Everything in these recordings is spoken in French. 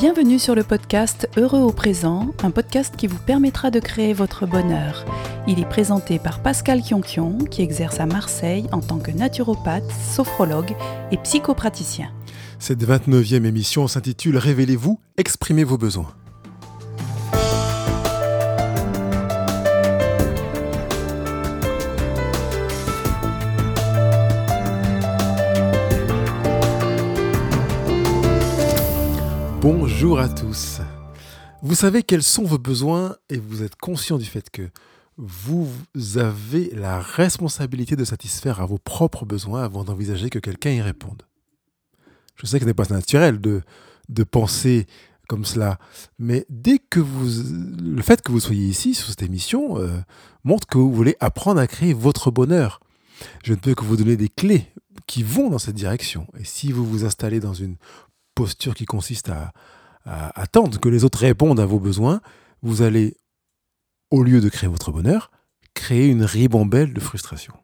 Bienvenue sur le podcast Heureux au présent, un podcast qui vous permettra de créer votre bonheur. Il est présenté par Pascal Kionkion, qui exerce à Marseille en tant que naturopathe, sophrologue et psychopraticien. Cette 29e émission s'intitule Révélez-vous, exprimez vos besoins. Bonjour à tous. Vous savez quels sont vos besoins et vous êtes conscient du fait que vous avez la responsabilité de satisfaire à vos propres besoins avant d'envisager que quelqu'un y réponde. Je sais que ce n'est pas naturel de, de penser comme cela, mais dès que vous, le fait que vous soyez ici sur cette émission euh, montre que vous voulez apprendre à créer votre bonheur. Je ne peux que vous donner des clés qui vont dans cette direction. Et si vous vous installez dans une qui consiste à, attendre que les autres répondent à vos besoins, vous allez, au lieu de créer votre bonheur, créer une ribambelle de frustration.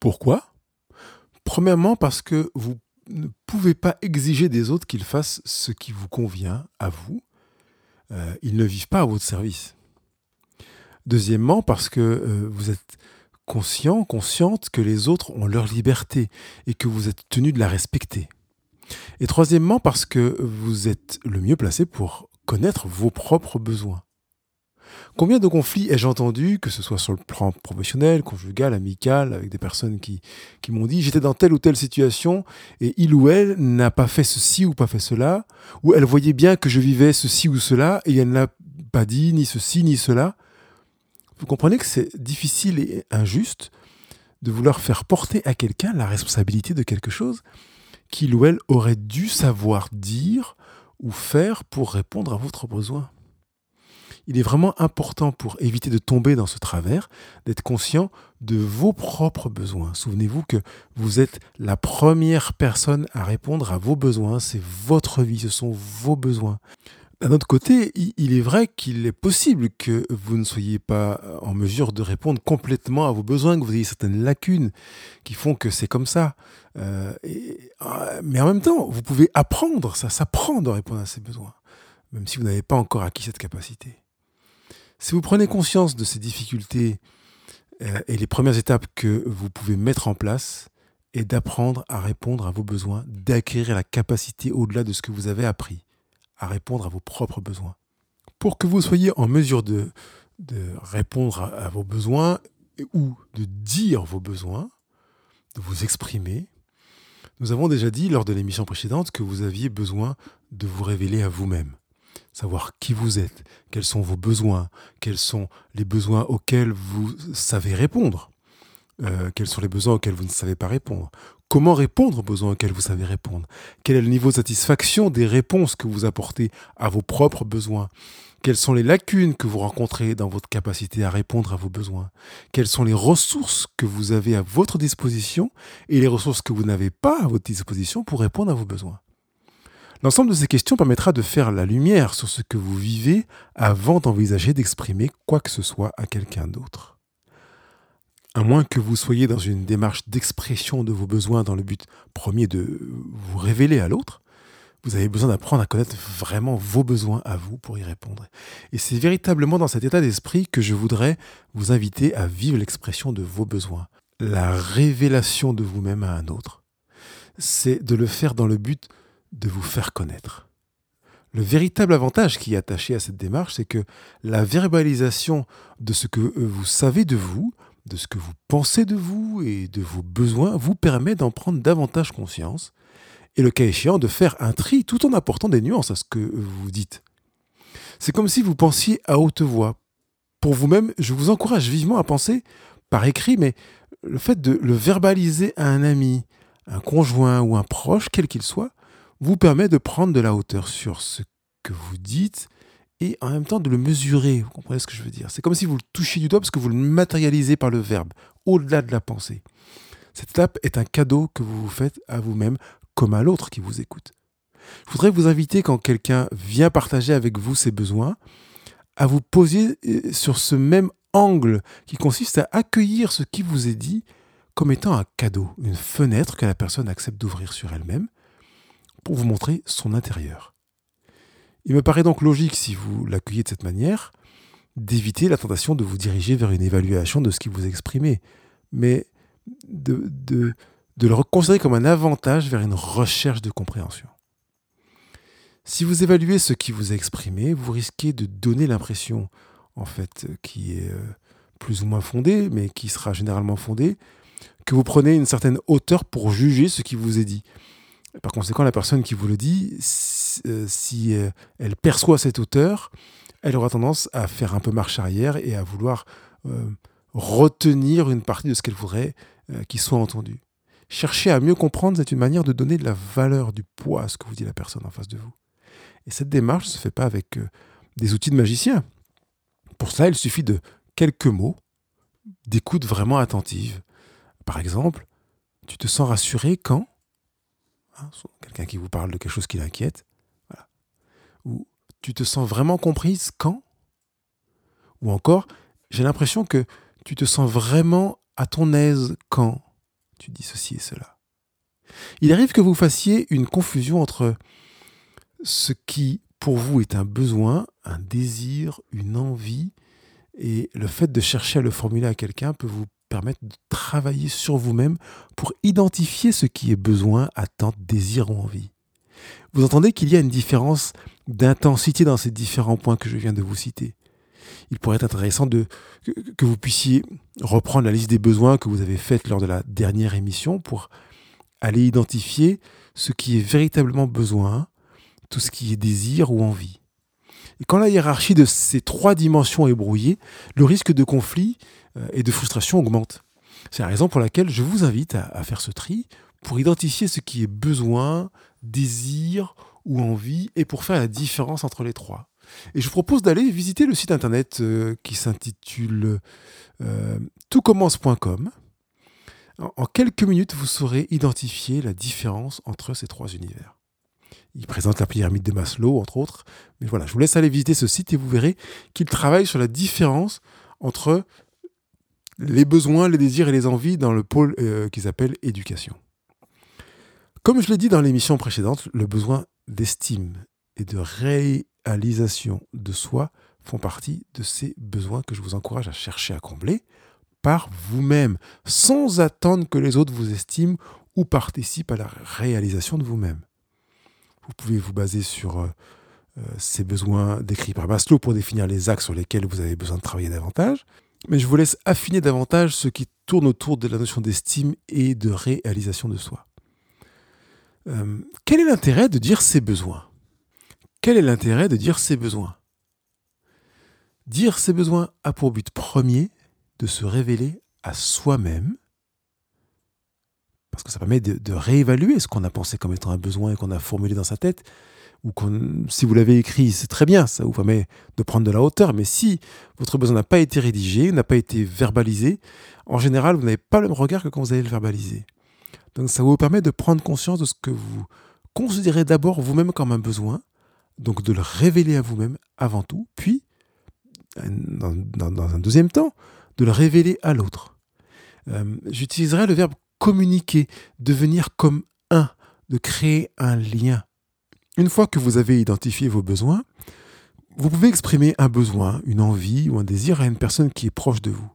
Pourquoi? Premièrement parce que vous ne pouvez pas exiger des autres qu'ils fassent ce qui vous convient à vous. Euh, ils ne vivent pas à votre service. Deuxièmement parce que euh, vous êtes conscient, consciente que les autres ont leur liberté et que vous êtes tenu de la respecter. Et troisièmement, parce que vous êtes le mieux placé pour connaître vos propres besoins. Combien de conflits ai-je entendu, que ce soit sur le plan professionnel, conjugal, amical, avec des personnes qui, qui m'ont dit j'étais dans telle ou telle situation et il ou elle n'a pas fait ceci ou pas fait cela, ou elle voyait bien que je vivais ceci ou cela et elle n'a pas dit ni ceci ni cela. Vous comprenez que c'est difficile et injuste de vouloir faire porter à quelqu'un la responsabilité de quelque chose qu'il ou elle aurait dû savoir dire ou faire pour répondre à votre besoin. Il est vraiment important pour éviter de tomber dans ce travers, d'être conscient de vos propres besoins. Souvenez-vous que vous êtes la première personne à répondre à vos besoins, c'est votre vie, ce sont vos besoins. D'un autre côté, il est vrai qu'il est possible que vous ne soyez pas en mesure de répondre complètement à vos besoins, que vous ayez certaines lacunes qui font que c'est comme ça. Euh, euh, mais en même temps, vous pouvez apprendre, ça s'apprend de répondre à ces besoins, même si vous n'avez pas encore acquis cette capacité. Si vous prenez conscience de ces difficultés euh, et les premières étapes que vous pouvez mettre en place, et d'apprendre à répondre à vos besoins, d'acquérir la capacité au-delà de ce que vous avez appris à répondre à vos propres besoins. Pour que vous soyez en mesure de, répondre à, vos besoins ou de dire vos besoins, de vous exprimer, nous avons déjà dit lors de l'émission précédente que vous aviez besoin de vous révéler à vous-même, savoir qui vous êtes, quels sont vos besoins, quels sont les besoins auxquels vous savez répondre, euh, quels sont les besoins auxquels vous ne savez pas répondre, Comment répondre aux besoins auxquels vous savez répondre? Quel est le niveau de satisfaction des réponses que vous apportez à vos propres besoins? Quelles sont les lacunes que vous rencontrez dans votre capacité à répondre à vos besoins? Quelles sont les ressources que vous avez à votre disposition et les ressources que vous n'avez pas à votre disposition pour répondre à vos besoins? L'ensemble de ces questions permettra de faire la lumière sur ce que vous vivez avant d'envisager d'exprimer quoi que ce soit à quelqu'un d'autre à moins que vous soyez dans une démarche d'expression de vos besoins dans le but premier de vous révéler à l'autre, vous avez besoin d'apprendre à connaître vraiment vos besoins à vous pour y répondre. Et c'est véritablement dans cet état d'esprit que je voudrais vous inviter à vivre l'expression de vos besoins, la révélation de vous-même à un autre. C'est de le faire dans le but de vous faire connaître. Le véritable avantage qui est attaché à cette démarche, c'est que la verbalisation de ce que vous savez de vous, de ce que vous pensez de vous et de vos besoins vous permet d'en prendre davantage conscience et le cas échéant de faire un tri tout en apportant des nuances à ce que vous dites. C'est comme si vous pensiez à haute voix. Pour vous-même, je vous encourage vivement à penser par écrit, mais le fait de le verbaliser à un ami, un conjoint ou un proche, quel qu'il soit, vous permet de prendre de la hauteur sur ce que vous dites et en même temps de le mesurer. Vous comprenez ce que je veux dire C'est comme si vous le touchiez du doigt parce que vous le matérialisez par le verbe, au-delà de la pensée. Cette étape est un cadeau que vous vous faites à vous-même comme à l'autre qui vous écoute. Je voudrais vous inviter, quand quelqu'un vient partager avec vous ses besoins, à vous poser euh, sur ce même angle qui consiste à accueillir ce qui vous est dit comme étant un cadeau, une fenêtre que la personne accepte d'ouvrir sur elle-même pour vous montrer son intérieur Il me paraît donc logique, si vous l'accueillez de cette manière, d'éviter la tentation de vous diriger vers une évaluation de ce qui vous exprimez, mais de, de, le considérer comme un avantage vers une recherche de compréhension. Si vous évaluez ce qui vous est exprimé, vous risquez de donner l'impression, en fait, qui est euh, plus ou moins fondée, mais qui sera généralement fondée, que vous prenez une certaine hauteur pour juger ce qui vous est dit. Par conséquent, la personne qui vous le dit, si euh, elle perçoit cette hauteur, elle aura tendance à faire un peu marche arrière et à vouloir euh, retenir une partie de ce qu'elle voudrait qu'il soit entendu. Chercher à mieux comprendre, c'est une manière de donner de la valeur, du poids à ce que vous dit la personne en face de vous. Et cette démarche ne se fait pas avec euh, des outils de magicien. Pour cela, il suffit de quelques mots, d'écoute vraiment attentive. Par exemple, tu te sens rassuré quand? Hein, Quelqu'un qui vous parle de quelque chose qui l'inquiète. Ou tu te sens vraiment comprise quand? Ou encore, j'ai l'impression que tu te sens vraiment à ton aise quand tu dis ceci et cela. Il arrive que vous fassiez une confusion entre ce qui pour vous est un besoin, un désir, une envie, et le fait de chercher à le formuler à quelqu'un peut vous permettre de travailler sur vous-même pour identifier ce qui est besoin, attente, désir ou envie. Vous entendez qu'il y a une différence d'intensité dans ces différents points que je viens de vous citer. Il pourrait être intéressant que, vous puissiez reprendre la liste des besoins que vous avez faite lors de la dernière émission pour aller identifier ce qui est véritablement besoin, tout ce qui est désir ou envie. Et quand la hiérarchie de ces trois dimensions est brouillée, le risque de conflit et de frustration augmente. C'est la raison pour laquelle je vous invite à, faire ce tri pour identifier ce qui est besoin, désir ou envie et pour faire la différence entre les trois. Et je vous propose d'aller visiter le site internet euh, qui s'intitule euh, toutcommence.com. En quelques minutes, vous saurez identifier la différence entre ces trois univers. Il présente la pyramide de Maslow, entre autres. Mais voilà, je vous laisse aller visiter ce site et vous verrez qu'il travaille sur la différence entre les besoins, les désirs et les envies dans le pôle euh, qu'ils appellent éducation. Comme je l'ai dit dans l'émission précédente, le besoin d'estime et de réalisation de soi font partie de ces besoins que je vous encourage à chercher à combler par vous-même, sans attendre que les autres vous estiment ou participent à la réalisation de vous-même. Vous pouvez vous baser sur euh, euh, ces besoins décrits par Maslow pour définir les axes sur lesquels vous avez besoin de travailler davantage. Mais je vous laisse affiner davantage ce qui tourne autour de la notion d'estime et de réalisation de soi. Euh, quel est l'intérêt de dire ses besoins? Quel est l'intérêt de dire ses besoins? Dire ses besoins a pour but premier de se révéler à soi-même parce que ça permet de, réévaluer ce qu'on a pensé comme étant un besoin et qu'on a formulé dans sa tête, ou si vous l'avez écrit, c'est très bien, ça vous permet de prendre de la hauteur, mais si votre besoin n'a pas été rédigé, n'a pas été verbalisé, en général, vous n'avez pas le même regard que quand vous allez le verbaliser. Donc ça vous permet de prendre conscience de ce que vous considérez d'abord vous-même comme un besoin, donc de le révéler à vous-même avant tout, puis, dans, un deuxième temps, de le révéler à l'autre. Euh, j'utiliserai le verbe communiquer, devenir comme un, de créer un lien. Une fois que vous avez identifié vos besoins, vous pouvez exprimer un besoin, une envie ou un désir à une personne qui est proche de vous.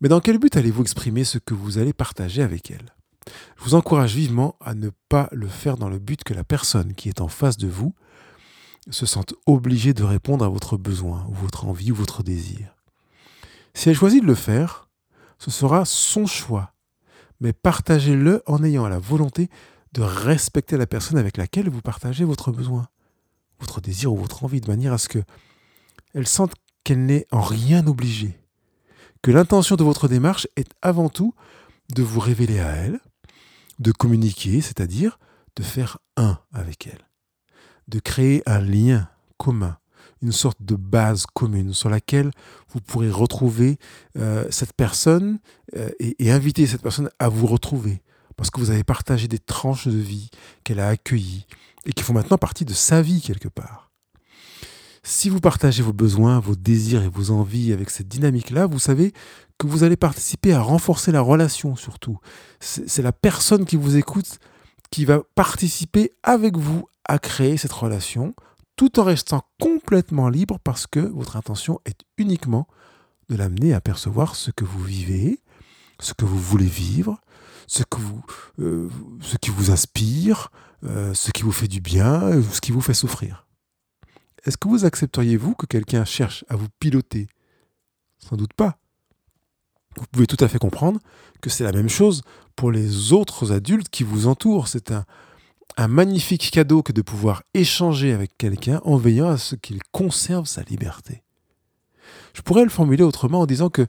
Mais dans quel but allez-vous exprimer ce que vous allez partager avec elle? Je vous encourage vivement à ne pas le faire dans le but que la personne qui est en face de vous se sente obligée de répondre à votre besoin ou votre envie ou votre désir. Si elle choisit de le faire, ce sera son choix mais partagez-le en ayant la volonté de respecter la personne avec laquelle vous partagez votre besoin, votre désir ou votre envie, de manière à ce que elle sente qu'elle n'est en rien obligée, que l'intention de votre démarche est avant tout de vous révéler à elle, de communiquer, c'est-à-dire de faire un avec elle, de créer un lien commun, une sorte de base commune sur laquelle vous pourrez retrouver euh, cette personne euh, et, inviter cette personne à vous retrouver. Parce que vous avez partagé des tranches de vie qu'elle a accueillies et qui font maintenant partie de sa vie quelque part. Si vous partagez vos besoins, vos désirs et vos envies avec cette dynamique-là, vous savez que vous allez participer à renforcer la relation surtout. C'est la personne qui vous écoute qui va participer avec vous à créer cette relation tout en restant complètement libre parce que votre intention est uniquement de l'amener à percevoir ce que vous vivez, ce que vous voulez vivre, vous, euh, ce qui vous inspire, euh, ce qui vous fait du bien, ce qui vous fait souffrir. Est-ce que vous accepteriez-vous que quelqu'un cherche à vous piloter? Sans doute pas. Vous pouvez tout à fait comprendre que c'est la même chose pour les autres adultes qui vous entourent. C'est un magnifique cadeau que de pouvoir échanger avec quelqu'un en veillant à ce qu'il conserve sa liberté. Je pourrais le formuler autrement en disant que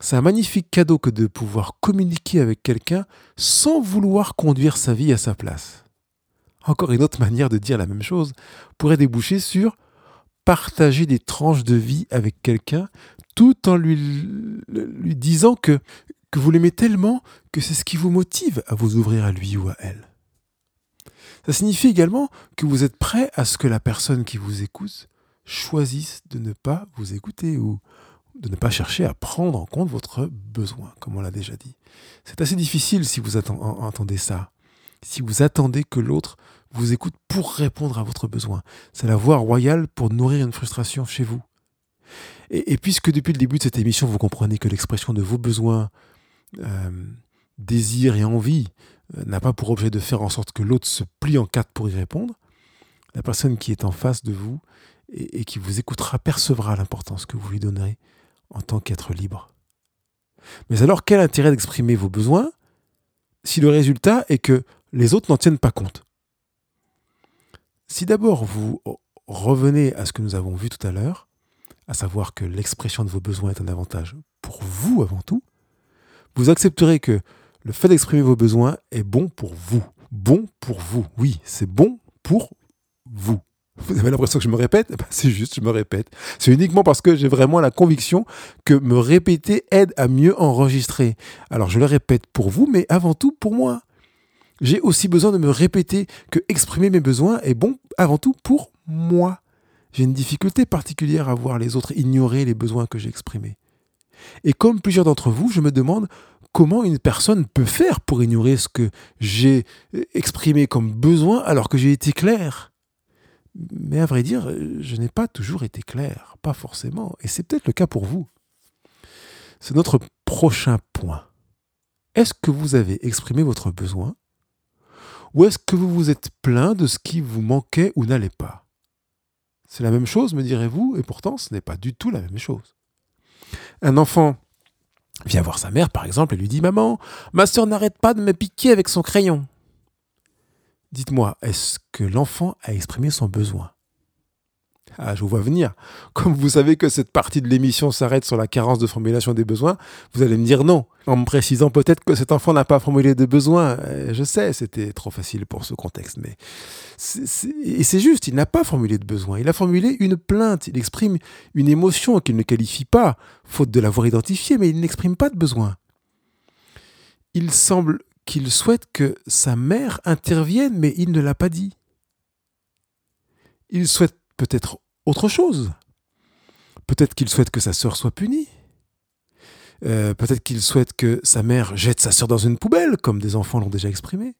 c'est un magnifique cadeau que de pouvoir communiquer avec quelqu'un sans vouloir conduire sa vie à sa place. Encore une autre manière de dire la même chose pourrait déboucher sur partager des tranches de vie avec quelqu'un tout en lui, disant que, que vous l'aimez tellement que c'est ce qui vous motive à vous ouvrir à lui ou à elle. Ça signifie également que vous êtes prêt à ce que la personne qui vous écoute choisisse de ne pas vous écouter ou de ne pas chercher à prendre en compte votre besoin, comme on l'a déjà dit. C'est assez difficile si vous entendez ça, si vous attendez que l'autre vous écoute pour répondre à votre besoin. C'est la voie royale pour nourrir une frustration chez vous. Et, puisque depuis le début de cette émission, vous comprenez que l'expression de vos besoins, euh, désirs et envies euh, n'a pas pour objet de faire en sorte que l'autre se plie en quatre pour y répondre, la personne qui est en face de vous et, qui vous écoutera percevra l'importance que vous lui donnerez en tant qu'être libre. Mais alors, quel intérêt d'exprimer vos besoins si le résultat est que les autres n'en tiennent pas compte? Si d'abord vous revenez à ce que nous avons vu tout à l'heure, à savoir que l'expression de vos besoins est un avantage pour vous avant tout, vous accepterez que le fait d'exprimer vos besoins est bon pour vous. Bon pour vous. Oui, c'est bon pour vous. Vous avez l'impression que je me répète? C'est juste, je me répète. C'est uniquement parce que j'ai vraiment la conviction que me répéter aide à mieux enregistrer. Alors je le répète pour vous, mais avant tout pour moi. J'ai aussi besoin de me répéter que exprimer mes besoins est bon avant tout pour moi. J'ai une difficulté particulière à voir les autres ignorer les besoins que j'ai exprimés. Et comme plusieurs d'entre vous, je me demande comment une personne peut faire pour ignorer ce que j'ai exprimé comme besoin alors que j'ai été clair. Mais à vrai dire, je n'ai pas toujours été clair, pas forcément, et c'est peut-être le cas pour vous. C'est notre prochain point. Est-ce que vous avez exprimé votre besoin? Ou est-ce que vous vous êtes plaint de ce qui vous manquait ou n'allait pas? C'est la même chose, me direz-vous, et pourtant ce n'est pas du tout la même chose. Un enfant vient voir sa mère, par exemple, et lui dit Maman, ma soeur n'arrête pas de me piquer avec son crayon. Dites-moi, est-ce que l'enfant a exprimé son besoin? Ah, je vous vois venir. Comme vous savez que cette partie de l'émission s'arrête sur la carence de formulation des besoins, vous allez me dire non, en me précisant peut-être que cet enfant n'a pas formulé de besoins. Euh, je sais, c'était trop facile pour ce contexte, mais et c'est juste, il n'a pas formulé de besoin. Il a formulé une plainte. Il exprime une émotion qu'il ne qualifie pas, faute de l'avoir identifiée, mais il n'exprime pas de besoin. Il semble qu'il souhaite que sa mère intervienne, mais il ne l'a pas dit. Il souhaite peut-être autre chose. Peut-être qu'il souhaite que sa sœur soit punie. Euh, peut-être qu'il souhaite que sa mère jette sa sœur dans une poubelle, comme des enfants l'ont déjà exprimé.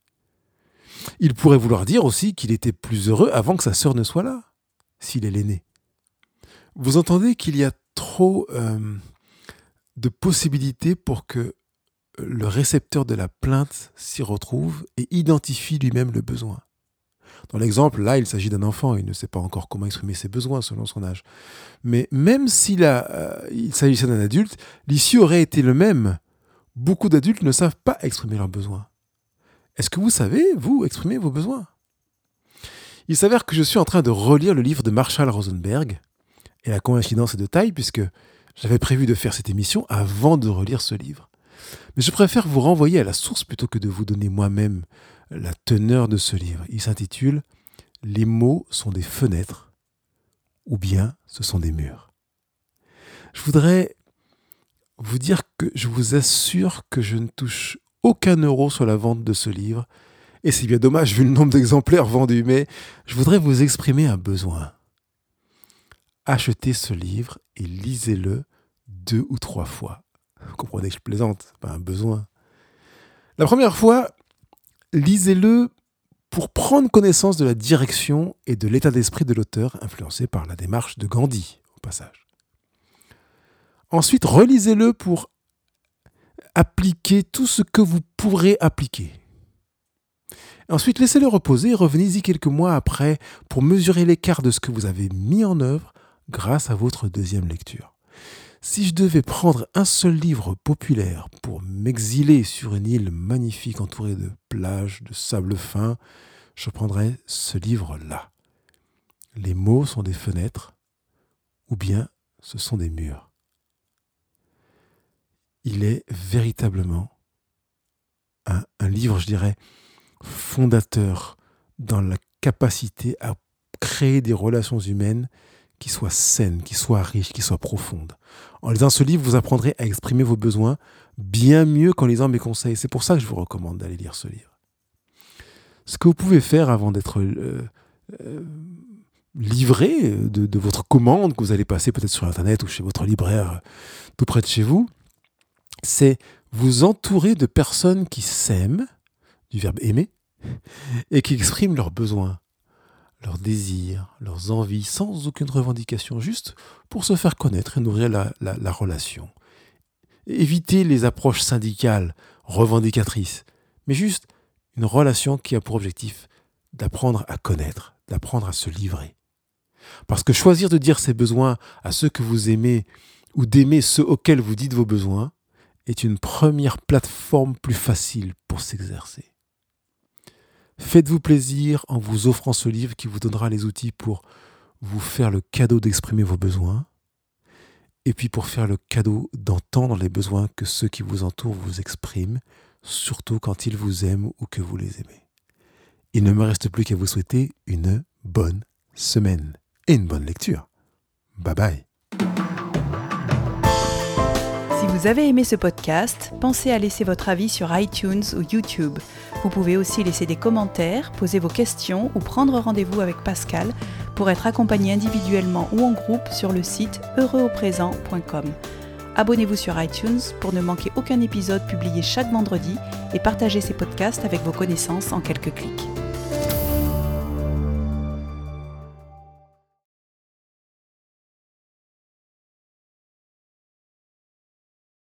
Il pourrait vouloir dire aussi qu'il était plus heureux avant que sa sœur ne soit là, s'il est l'aîné. Vous entendez qu'il y a trop euh, de possibilités pour que le récepteur de la plainte s'y retrouve et identifie lui-même le besoin. Dans l'exemple, là, il s'agit d'un enfant, il ne sait pas encore comment exprimer ses besoins selon son âge. Mais même s'il euh, s'agissait d'un adulte, l'issue aurait été le même. Beaucoup d'adultes ne savent pas exprimer leurs besoins. Est-ce que vous savez, vous, exprimer vos besoins? Il s'avère que je suis en train de relire le livre de Marshall Rosenberg, et la coïncidence est de taille puisque j'avais prévu de faire cette émission avant de relire ce livre. Mais je préfère vous renvoyer à la source plutôt que de vous donner moi-même la teneur de ce livre. Il s'intitule Les mots sont des fenêtres ou bien ce sont des murs. Je voudrais vous dire que je vous assure que je ne touche aucun euro sur la vente de ce livre. Et c'est bien dommage vu le nombre d'exemplaires vendus, mais je voudrais vous exprimer un besoin. Achetez ce livre et lisez-le deux ou trois fois. Vous comprenez que je plaisante, pas un besoin. La première fois, lisez-le pour prendre connaissance de la direction et de l'état d'esprit de l'auteur, influencé par la démarche de Gandhi, au passage. Ensuite, relisez-le pour appliquer tout ce que vous pourrez appliquer. Ensuite, laissez-le reposer et revenez-y quelques mois après pour mesurer l'écart de ce que vous avez mis en œuvre grâce à votre deuxième lecture. Si je devais prendre un seul livre populaire pour m'exiler sur une île magnifique entourée de plages, de sable fin, je prendrais ce livre-là. Les mots sont des fenêtres, ou bien ce sont des murs. Il est véritablement un, livre, je dirais, fondateur dans la capacité à créer des relations humaines qui soient saines, qui soient riches, qui soient profondes. En lisant ce livre, vous apprendrez à exprimer vos besoins bien mieux qu'en lisant mes conseils. C'est pour ça que je vous recommande d'aller lire ce livre. Ce que vous pouvez faire avant d'être euh, euh, livré de, de, votre commande que vous allez passer peut-être sur Internet ou chez votre libraire tout près de chez vous, c'est vous entourer de personnes qui s'aiment, du verbe aimer, et qui expriment leurs besoins, leurs désirs, leurs envies, sans aucune revendication, juste pour se faire connaître et nourrir la, la, la relation. Éviter les approches syndicales, revendicatrices, mais juste une relation qui a pour objectif d'apprendre à connaître, d'apprendre à se livrer. Parce que choisir de dire ses besoins à ceux que vous aimez ou d'aimer ceux auxquels vous dites vos besoins est une première plateforme plus facile pour s'exercer. Faites-vous plaisir en vous offrant ce livre qui vous donnera les outils pour vous faire le cadeau d'exprimer vos besoins et puis pour faire le cadeau d'entendre les besoins que ceux qui vous entourent vous expriment, surtout quand ils vous aiment ou que vous les aimez. Il ne me reste plus qu'à vous souhaiter une bonne semaine et une bonne lecture. Bye bye. Vous avez aimé ce podcast, pensez à laisser votre avis sur iTunes ou YouTube. Vous pouvez aussi laisser des commentaires, poser vos questions ou prendre rendez-vous avec Pascal pour être accompagné individuellement ou en groupe sur le site heureuxauprésent.com. Abonnez-vous sur iTunes pour ne manquer aucun épisode publié chaque vendredi et partagez ces podcasts avec vos connaissances en quelques clics.